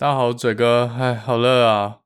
大家好，嘴哥，哎，好热啊！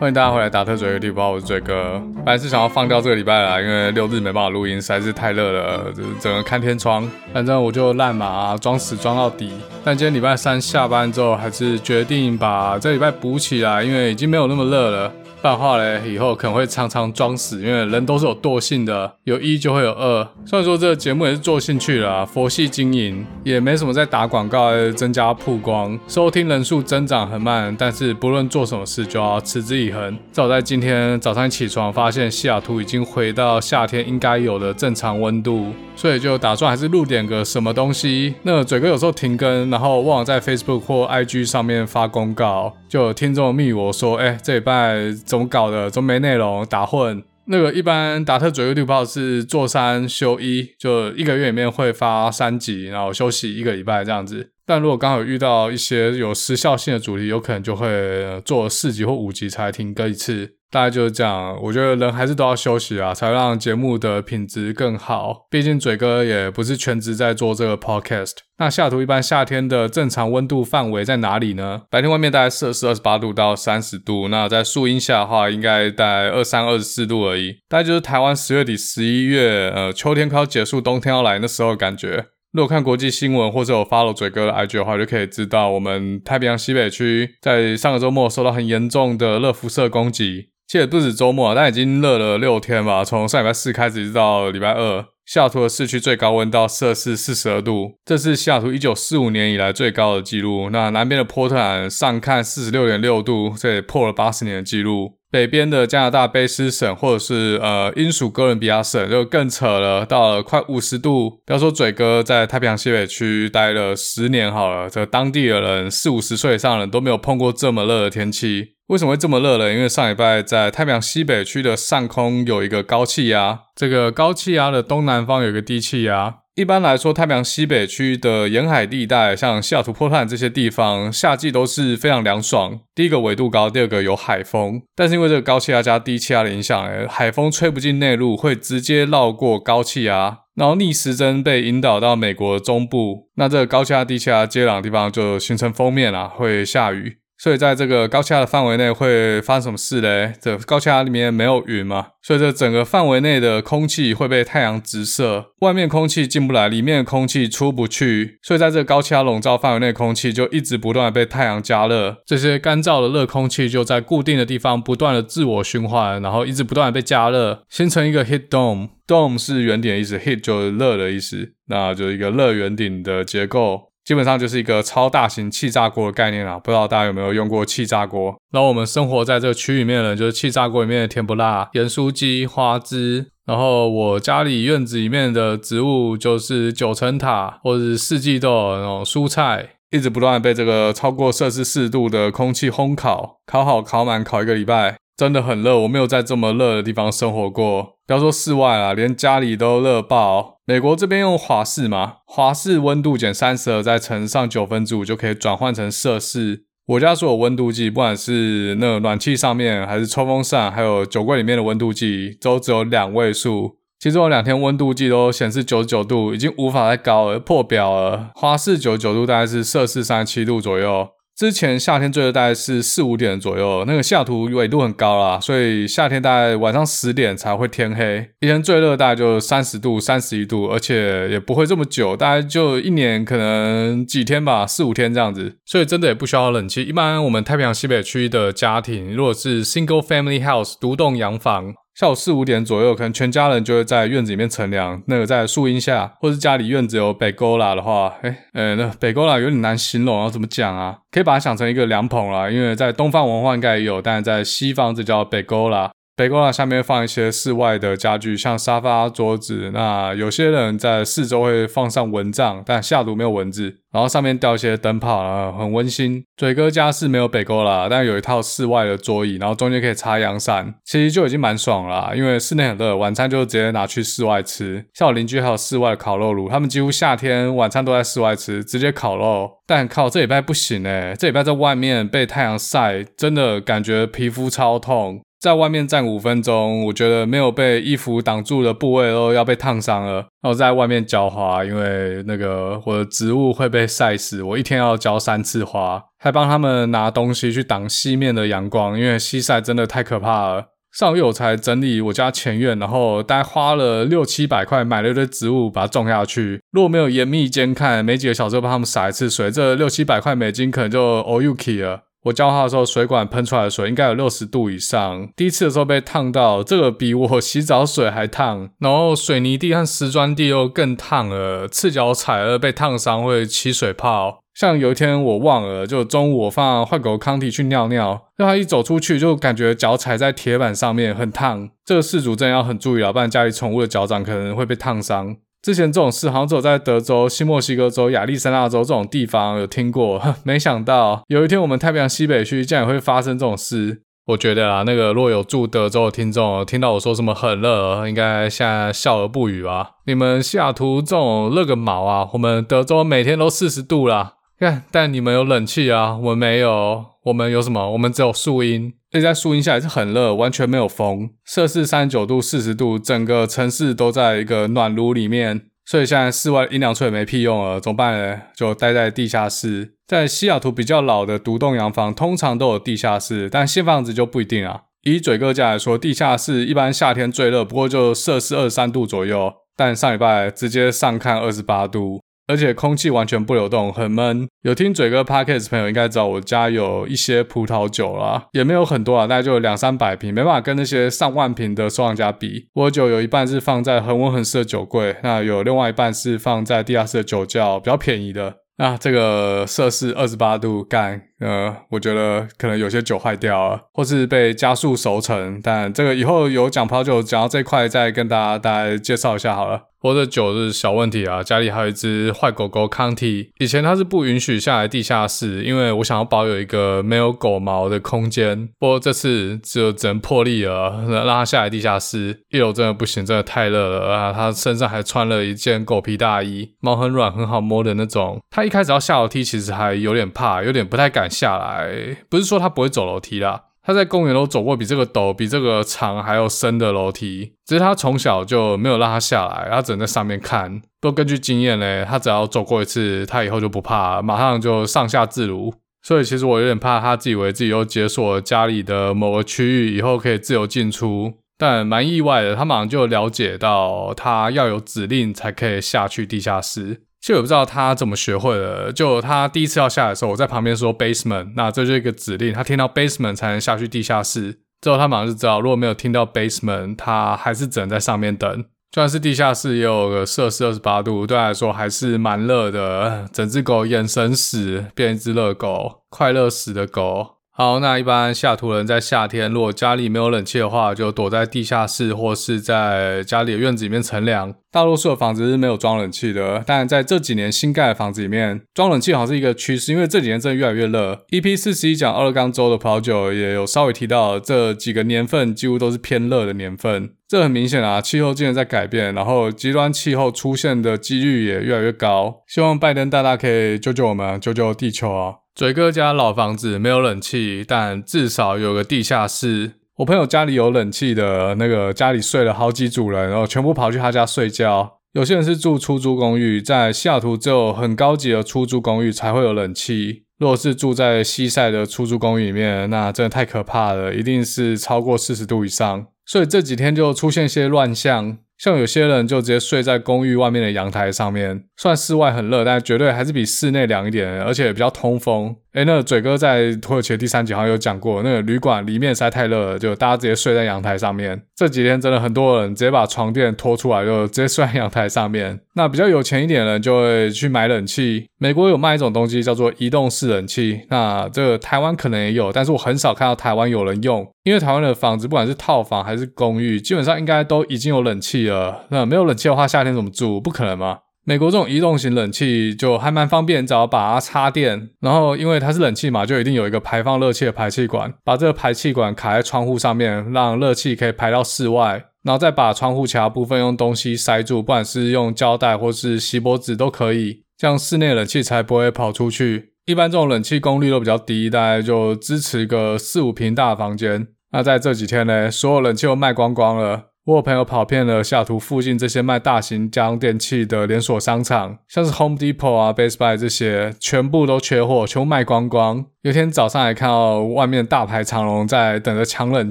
欢迎大家回来打特嘴的地方，我是嘴哥。本来是想要放掉这个礼拜啦，因为六日没办法录音，实在是太热了，整个看天窗。反正我就烂马装死装到底。但今天礼拜三下班之后，还是决定把这礼拜补起来，因为已经没有那么热了。不然的话嘞，以后可能会常常装死，因为人都是有惰性的，有一就会有二。虽然说这个节目也是做兴趣啦，佛系经营，也没什么在打广告，增加曝光，收听人数增长很慢，但是不论做什么事就要持之以恒。早在今天早上起床，发现西雅图已经回到夏天应该有的正常温度，所以就打算还是录点个什么东西。那嘴哥有时候停更，然后忘了在 Facebook 或 IG 上面发公告，就有听众密我说，哎、这礼拜。怎么搞的？怎么没内容？打混。那个一般达特左右绿炮是做三休一，就一个月里面会发三集，然后休息一个礼拜这样子。但如果刚好遇到一些有时效性的主题，有可能就会做四集或五集才停更一次。大概就是这样，我觉得人还是都要休息啊，才让节目的品质更好。毕竟嘴哥也不是全职在做这个 podcast。那下图一般夏天的正常温度范围在哪里呢？白天外面大概摄氏二十八度到三十度，那在树荫下的话，应该大概二三二十四度而已。大概就是台湾十月底十一月，呃，秋天快要结束，冬天要来那时候感觉。如果看国际新闻或者有 follow 嘴哥的 IG 的话，就可以知道我们太平洋西北区在上个周末受到很严重的热辐射攻击。其实不止周末，但已经热了六天吧。从上礼拜四开始，一直到礼拜二，西雅图的市区最高温到摄氏四十二度，这是西雅图一九四五年以来最高的纪录。那南边的波特兰上看四十六点六度，这也破了八十年的纪录。北边的加拿大卑诗省或者是呃英属哥伦比亚省就更扯了，到了快五十度。不要说嘴哥在太平洋西北区待了十年好了，这当地的人四五十岁以上的人都没有碰过这么热的天气。为什么会这么热呢？因为上礼拜在太平洋西北区的上空有一个高气压，这个高气压的东南方有一个低气压。一般来说，太平洋西北区的沿海地带，像西雅图、波特兰这些地方，夏季都是非常凉爽。第一个纬度高，第二个有海风。但是因为这个高气压加低气压的影响，海风吹不进内陆，会直接绕过高气压，然后逆时针被引导到美国中部。那这个高气压、低气压接壤的地方就形成锋面啊，会下雨。所以在这个高气压的范围内会发生什么事嘞？这高气压里面没有云嘛，所以这整个范围内的空气会被太阳直射，外面空气进不来，里面的空气出不去，所以在这个高气压笼罩范围内，空气就一直不断的被太阳加热，这些干燥的热空气就在固定的地方不断的自我循环，然后一直不断的被加热，形成一个 heat dome。dome 是圆顶的意思，heat 就是热的意思，那就是一个热圆顶的结构。基本上就是一个超大型气炸锅的概念啊，不知道大家有没有用过气炸锅？然后我们生活在这个区里面的人，就是气炸锅里面的甜不辣、盐酥鸡、花枝。然后我家里院子里面的植物就是九层塔或者是四季豆那种蔬菜，一直不断被这个超过摄氏四度的空气烘烤，烤好烤满，烤一个礼拜。真的很热，我没有在这么热的地方生活过。不要说室外啦，连家里都热爆。美国这边用华氏嘛，华氏温度减三十二，再乘上九分之五，就可以转换成摄氏。我家所有温度计，不管是那暖气上面，还是抽风扇，还有酒柜里面的温度计，都只有两位数。其中有两天温度计都显示九十九度，已经无法再高了，破表了。华氏九十九度大概是摄氏三十七度左右。之前夏天最热大概是四五点左右，那个下图纬度很高啦，所以夏天大概晚上十点才会天黑。一天最热大概就三十度、三十一度，而且也不会这么久，大概就一年可能几天吧，四五天这样子。所以真的也不需要冷气。一般我们太平洋西北区的家庭，如果是 single family house 独栋洋房。下午四五点左右，可能全家人就会在院子里面乘凉。那个在树荫下，或是家里院子有北沟啦的话，哎、欸、诶、欸、那北沟啦有点难形容，要怎么讲啊？可以把它想成一个凉棚啦，因为在东方文化应该也有，但是在西方这叫北沟啦。北高栏下面放一些室外的家具，像沙发、桌子。那有些人在四周会放上蚊帐，但西雅图没有蚊子。然后上面吊一些灯泡，啊很温馨。嘴哥家是没有北沟啦，但有一套室外的桌椅，然后中间可以插阳伞，其实就已经蛮爽了啦。因为室内很热，晚餐就直接拿去室外吃。像我邻居还有室外的烤肉炉，他们几乎夏天晚餐都在室外吃，直接烤肉。但靠，这礼拜不行诶，这礼拜在外面被太阳晒，真的感觉皮肤超痛。在外面站五分钟，我觉得没有被衣服挡住的部位都要被烫伤了。然后在外面浇花，因为那个我的植物会被晒死，我一天要浇三次花，还帮他们拿东西去挡西面的阳光，因为西晒真的太可怕了。上个月我才整理我家前院，然后大概花了六七百块买了一堆植物，把它种下去。如果没有严密监看，没几个小时帮他们洒一次水，这六七百块美金可能就 all you key 了。我浇花的时候，水管喷出来的水应该有六十度以上。第一次的时候被烫到，这个比我洗澡水还烫。然后水泥地和石砖地又更烫了，赤脚踩了被烫伤会起水泡。像有一天我忘了，就中午我放坏狗康体去尿尿，让他一走出去就感觉脚踩在铁板上面很烫。这个事主真的要很注意了，不然家里宠物的脚掌可能会被烫伤。之前这种事好像只有在德州、新墨西哥州、亚利桑那州这种地方有听过，没想到有一天我们太平洋西北区竟然会发生这种事。我觉得啊，那个若有住德州的听众听到我说什么很热，应该现在笑而不语吧？你们西雅图这种热个毛啊！我们德州每天都四十度啦，看，但你们有冷气啊，我们没有。我们有什么？我们只有树荫，而且在树荫下也是很热，完全没有风，摄氏三十九度、四十度，整个城市都在一个暖炉里面，所以现在室外阴凉处也没屁用了，怎么办呢？就待在地下室。在西雅图比较老的独栋洋房，通常都有地下室，但新房子就不一定啊。以嘴哥家来说，地下室一般夏天最热，不过就摄氏二十三度左右，但上礼拜直接上看二十八度。而且空气完全不流动，很闷。有听嘴哥 Podcast 朋友应该知道，我家有一些葡萄酒啦，也没有很多啊，大概就两三百瓶，没办法跟那些上万瓶的收藏家比。我酒有一半是放在恒温恒湿的酒柜，那有另外一半是放在地下室的酒窖，比较便宜的。那这个摄氏二十八度干，呃，我觉得可能有些酒坏掉了，或是被加速熟成。但这个以后有讲葡萄酒讲到这块，再跟大家大概介绍一下好了。我的酒是小问题啊，家里还有一只坏狗狗康体，以前它是不允许下来地下室，因为我想要保有一个没有狗毛的空间。不过这次就只能破例了，让它下来地下室。一楼真的不行，真的太热了啊！它身上还穿了一件狗皮大衣，毛很软，很好摸的那种。它一开始要下楼梯，其实还有点怕，有点不太敢下来。不是说他不会走楼梯啦。他在公园都走过比这个陡、比这个长还要深的楼梯，只是他从小就没有让他下来，他只能在上面看。不过根据经验呢，他只要走过一次，他以后就不怕，马上就上下自如。所以其实我有点怕他自以为自己又解锁家里的某个区域，以后可以自由进出。但蛮意外的，他马上就了解到他要有指令才可以下去地下室。其实我不知道他怎么学会的，就他第一次要下来的时候，我在旁边说 basement，那这就是一个指令，他听到 basement 才能下去地下室。之后他马上就知道，如果没有听到 basement，他还是只能在上面等。就算是地下室也有个摄氏二十八度，对他来说还是蛮热的。整只狗眼神死，变一只热狗，快乐死的狗。好，那一般西雅图人在夏天，如果家里没有冷气的话，就躲在地下室或是在家里的院子里面乘凉。大多数的房子是没有装冷气的，但在这几年新盖的房子里面，装冷气好像是一个趋势，因为这几年真的越来越热。EP 四十一讲奥勒冈州的葡萄酒也有稍微提到，这几个年份几乎都是偏热的年份。这很明显啊，气候竟然在改变，然后极端气候出现的几率也越来越高。希望拜登大大可以救救我们，救救地球啊！嘴哥家老房子没有冷气，但至少有个地下室。我朋友家里有冷气的那个，家里睡了好几组人，然后全部跑去他家睡觉。有些人是住出租公寓，在西雅图只有很高级的出租公寓才会有冷气。如果是住在西晒的出租公寓里面，那真的太可怕了，一定是超过四十度以上。所以这几天就出现一些乱象。像有些人就直接睡在公寓外面的阳台上面，虽然室外很热，但绝对还是比室内凉一点，而且比较通风。诶，那嘴哥在土耳其的第三集好像有讲过，那个旅馆里面实在太热了，就大家直接睡在阳台上面。这几天真的很多人直接把床垫拖出来，就直接睡在阳台上面。那比较有钱一点的人就会去买冷气。美国有卖一种东西叫做移动式冷气，那这个台湾可能也有，但是我很少看到台湾有人用，因为台湾的房子不管是套房还是公寓，基本上应该都已经有冷气了。那没有冷气的话，夏天怎么住？不可能吗？美国这种移动型冷气就还蛮方便，只要把它插电，然后因为它是冷气嘛，就一定有一个排放热气的排气管，把这个排气管卡在窗户上面，让热气可以排到室外，然后再把窗户其他部分用东西塞住，不管是用胶带或是锡箔纸都可以，这样室内冷气才不会跑出去。一般这种冷气功率都比较低，大概就支持个四五平大的房间。那在这几天呢，所有冷气都卖光光了。我有朋友跑遍了西雅图附近这些卖大型家用电器的连锁商场，像是 Home Depot 啊、Best Buy 这些，全部都缺货，全部卖光光。有天早上还看到外面大排长龙，在等着抢冷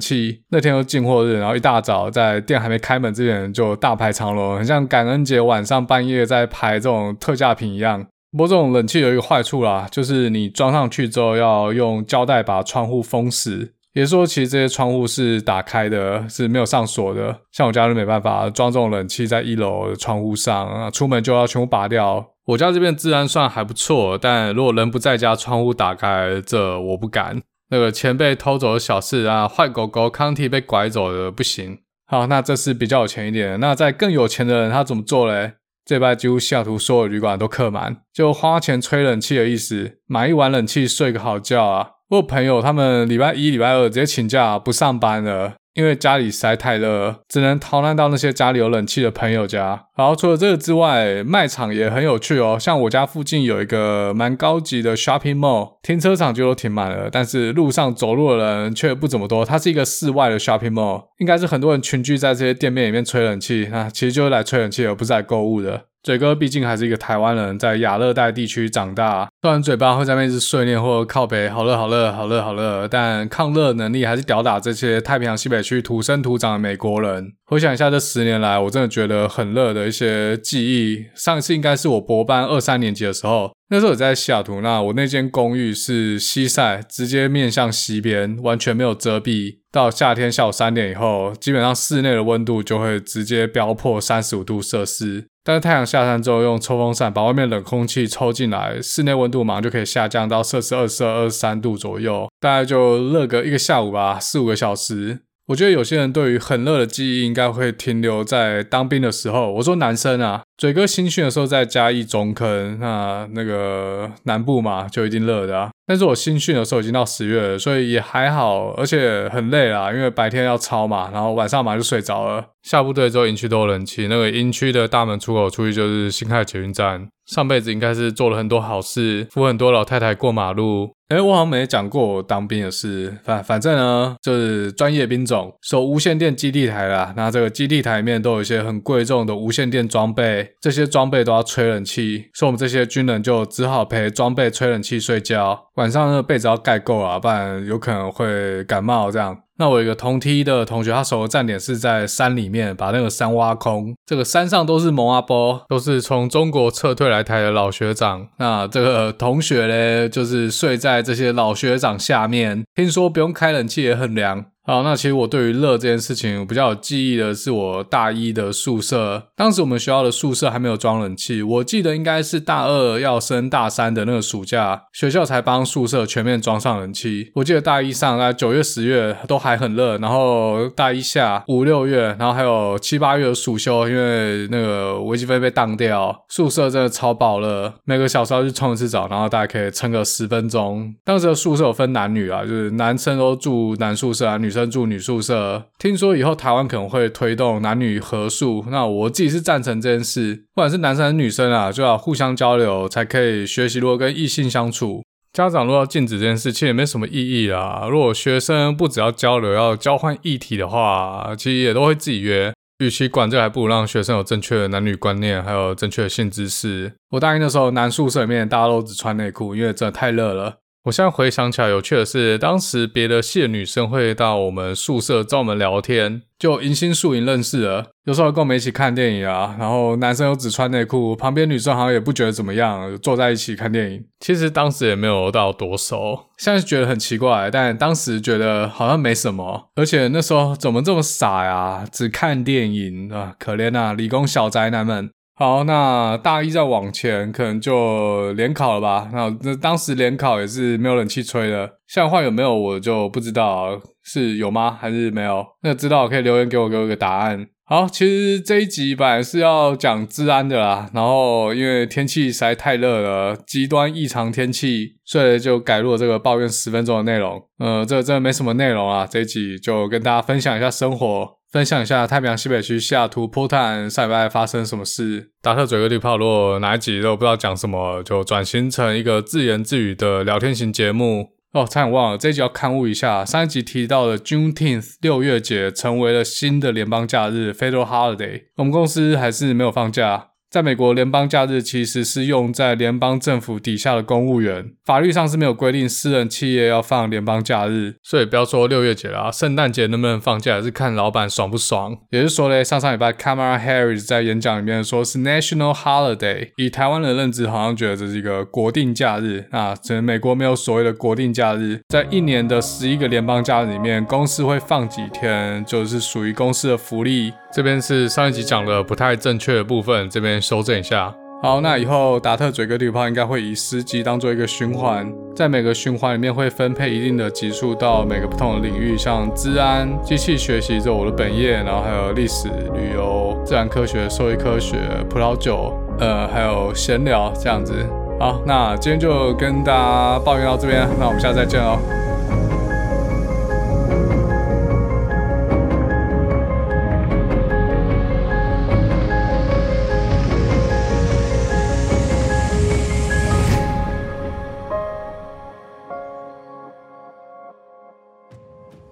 气。那天又进货日，然后一大早在店还没开门之前就大排长龙，很像感恩节晚上半夜在排这种特价品一样。不过这种冷气有一个坏处啦，就是你装上去之后要用胶带把窗户封死。也说，其实这些窗户是打开的，是没有上锁的。像我家就没办法装这种冷气在一楼窗户上，出门就要全部拔掉。我家这边治安算还不错，但如果人不在家，窗户打开，这我不敢。那个钱被偷走的小事啊，坏狗狗康体被拐走的不行。好，那这是比较有钱一点。那在更有钱的人，他怎么做嘞？这礼拜几乎西雅图所有旅馆都客满，就花钱吹冷气的意思，买一碗冷气睡个好觉啊。我朋友，他们礼拜一、礼拜二直接请假不上班了，因为家里实在太热，只能逃难到那些家里有冷气的朋友家。然后除了这个之外，卖场也很有趣哦。像我家附近有一个蛮高级的 shopping mall，停车场就都停满了，但是路上走路的人却不怎么多。它是一个室外的 shopping mall，应该是很多人群聚在这些店面里面吹冷气，那其实就是来吹冷气，而不是来购物的。嘴哥毕竟还是一个台湾人，在亚热带地区长大，虽然嘴巴会在那边一直碎念或者靠北，好热好热好热好热，但抗热能力还是吊打这些太平洋西北去土生土长的美国人。回想一下这十年来，我真的觉得很热的一些记忆。上次应该是我博班二三年级的时候，那时候我在西雅图，那我那间公寓是西晒，直接面向西边，完全没有遮蔽。到夏天下午三点以后，基本上室内的温度就会直接飙破三十五度摄氏。但是太阳下山之后，用抽风扇把外面冷空气抽进来，室内温度马上就可以下降到摄氏二十二、二十三度左右，大概就热个一个下午吧，四五个小时。我觉得有些人对于很热的记忆，应该会停留在当兵的时候。我说男生啊。嘴哥新训的时候在嘉义中坑，那那个南部嘛，就一定热的啊。但是我新训的时候已经到十月了，所以也还好，而且很累啦，因为白天要操嘛，然后晚上马上就睡着了。下部队之后营区都有冷气，那个营区的大门出口出去就是辛亥捷运站。上辈子应该是做了很多好事，扶很多老太太过马路。诶，我好像没讲过我当兵的事，反反正呢，就是专业兵种，守无线电基地台啦。那这个基地台里面都有一些很贵重的无线电装备。这些装备都要吹冷气，所以我们这些军人就只好陪装备吹冷气睡觉。晚上那个被子要盖够啊，不然有可能会感冒这样。那我一个同梯的同学，他守的站点是在山里面，把那个山挖空。这个山上都是蒙阿波，都是从中国撤退来台的老学长。那这个同学呢，就是睡在这些老学长下面，听说不用开冷气也很凉。好，那其实我对于热这件事情，比较有记忆的是我大一的宿舍。当时我们学校的宿舍还没有装冷气，我记得应该是大二要升大三的那个暑假，学校才帮宿舍全面装上冷气。我记得大一上在九月、十月都还很热，然后大一下五六月，然后还有七八月的暑休，因为那个微积分被当掉，宿舍真的超爆热，每个小时要去冲一次澡，然后大概可以撑个十分钟。当时的宿舍有分男女啊，就是男生都住男宿舍啊，女生。住女宿舍，听说以后台湾可能会推动男女合宿，那我自己是赞成这件事。不管是男生还是女生啊，就要互相交流，才可以学习如何跟异性相处。家长如果要禁止这件事，其实也没什么意义啦。如果学生不只要交流，要交换议题的话，其实也都会自己约。与其管这，还不如让学生有正确的男女观念，还有正确的性知识。我大一的时候，男宿舍里面大家都只穿内裤，因为真的太热了。我现在回想起来，有趣的是，当时别的系的女生会到我们宿舍找我们聊天，就迎新宿营认识了。有时候跟我们一起看电影啊，然后男生又只穿内裤，旁边女生好像也不觉得怎么样，坐在一起看电影。其实当时也没有到多熟，现在觉得很奇怪，但当时觉得好像没什么。而且那时候怎么这么傻呀？只看电影啊，可怜啊，理工小宅男们。好，那大一再往前，可能就联考了吧？那那当时联考也是没有冷气吹的，现在换有没有我就不知道，是有吗？还是没有？那知道可以留言给我，给我一个答案。好，其实这一集本来是要讲治安的啦，然后因为天气实在太热了，极端异常天气，所以就改录了这个抱怨十分钟的内容。呃，这真的没什么内容啊，这一集就跟大家分享一下生活。分享一下太平洋西北区西雅图波特兰上礼拜发生什么事。达特嘴哥地炮，如果哪一集都不知道讲什么，就转型成一个自言自语的聊天型节目。哦，差点忘了，这一集要刊物一下，上一集提到的 Juneteenth 六月节成为了新的联邦假日 Federal Holiday，我们公司还是没有放假。在美国，联邦假日其实是用在联邦政府底下的公务员，法律上是没有规定私人企业要放联邦假日，所以不要说六月节啦，圣诞节能不能放假，还是看老板爽不爽。也就是说嘞，上上礼拜 Kamala Harris 在演讲里面说是 National Holiday，以台湾的认知，好像觉得这是一个国定假日。啊整个美国没有所谓的国定假日，在一年的十一个联邦假日里面，公司会放几天，就是属于公司的福利。这边是上一集讲的不太正确的部分，这边修正一下。好，那以后达特嘴哥地炮应该会以司机当做一个循环，在每个循环里面会分配一定的集数到每个不同的领域，像治安、机器学习，这我的本业，然后还有历史、旅游、自然科学、兽医科学、葡萄酒，呃，还有闲聊这样子。好，那今天就跟大家抱怨到这边，那我们下次再见喽。